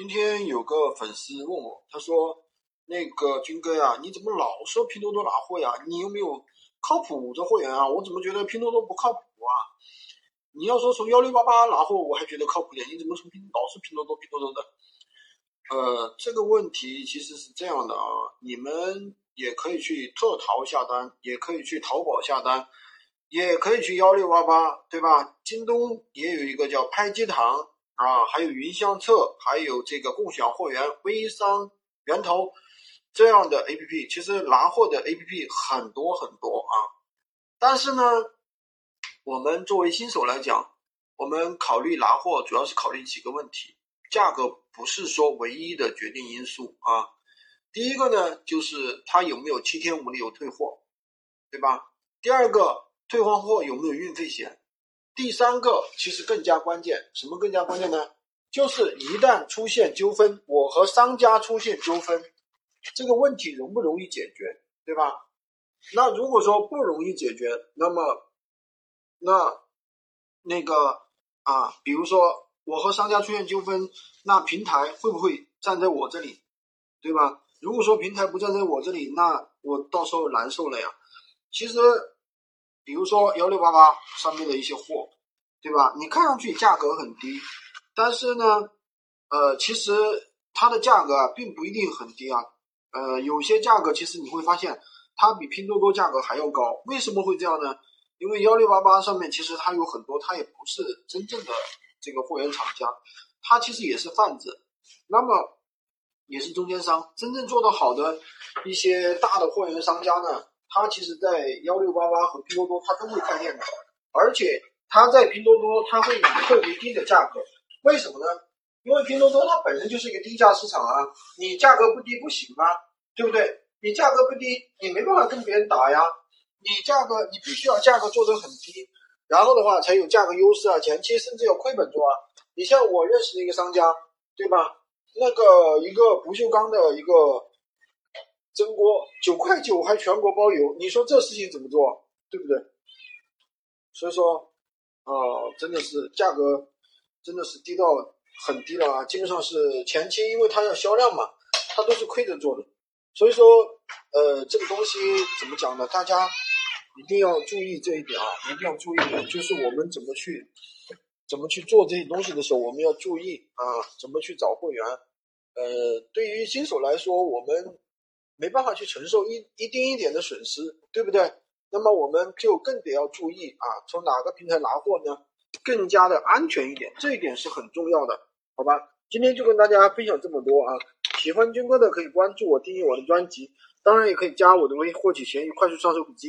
今天有个粉丝问我，他说：“那个军哥呀，你怎么老说拼多多拿货呀？你有没有靠谱的货源啊？我怎么觉得拼多多不靠谱啊？你要说从幺六八八拿货，我还觉得靠谱点，你怎么从拼老是拼多多拼多多的？”呃，这个问题其实是这样的啊，你们也可以去特淘下单，也可以去淘宝下单，也可以去幺六八八，对吧？京东也有一个叫拍机堂。啊，还有云相册，还有这个共享货源、微商源头这样的 A P P，其实拿货的 A P P 很多很多啊。但是呢，我们作为新手来讲，我们考虑拿货主要是考虑几个问题，价格不是说唯一的决定因素啊。第一个呢，就是它有没有七天无理由退货，对吧？第二个，退换货有没有运费险？第三个其实更加关键，什么更加关键呢？就是一旦出现纠纷，我和商家出现纠纷，这个问题容不容易解决，对吧？那如果说不容易解决，那么那那个啊，比如说我和商家出现纠纷，那平台会不会站在我这里，对吧？如果说平台不站在我这里，那我到时候难受了呀。其实。比如说幺六八八上面的一些货，对吧？你看上去价格很低，但是呢，呃，其实它的价格啊并不一定很低啊。呃，有些价格其实你会发现它比拼多多价格还要高。为什么会这样呢？因为幺六八八上面其实它有很多，它也不是真正的这个货源厂家，它其实也是贩子，那么也是中间商。真正做得好的一些大的货源商家呢？他其实，在幺六八八和拼多多，他都会开店的，而且他在拼多多，他会以特别低的价格。为什么呢？因为拼多多它本身就是一个低价市场啊，你价格不低不行吗？对不对？你价格不低，你没办法跟别人打呀。你价格，你必须要价格做得很低，然后的话才有价格优势啊。前期甚至要亏本做啊。你像我认识的一个商家，对吧？那个一个不锈钢的一个。蒸锅九块九还全国包邮，你说这事情怎么做，对不对？所以说，啊，真的是价格真的是低到很低了啊，基本上是前期，因为它要销量嘛，它都是亏着做的。所以说，呃，这个东西怎么讲呢？大家一定要注意这一点啊，一定要注意，就是我们怎么去怎么去做这些东西的时候，我们要注意啊，怎么去找货源。呃，对于新手来说，我们。没办法去承受一一丁一点的损失，对不对？那么我们就更得要注意啊，从哪个平台拿货呢？更加的安全一点，这一点是很重要的，好吧？今天就跟大家分享这么多啊！喜欢军哥的可以关注我，订阅我的专辑，当然也可以加我的微获取闲鱼快速上手笔记。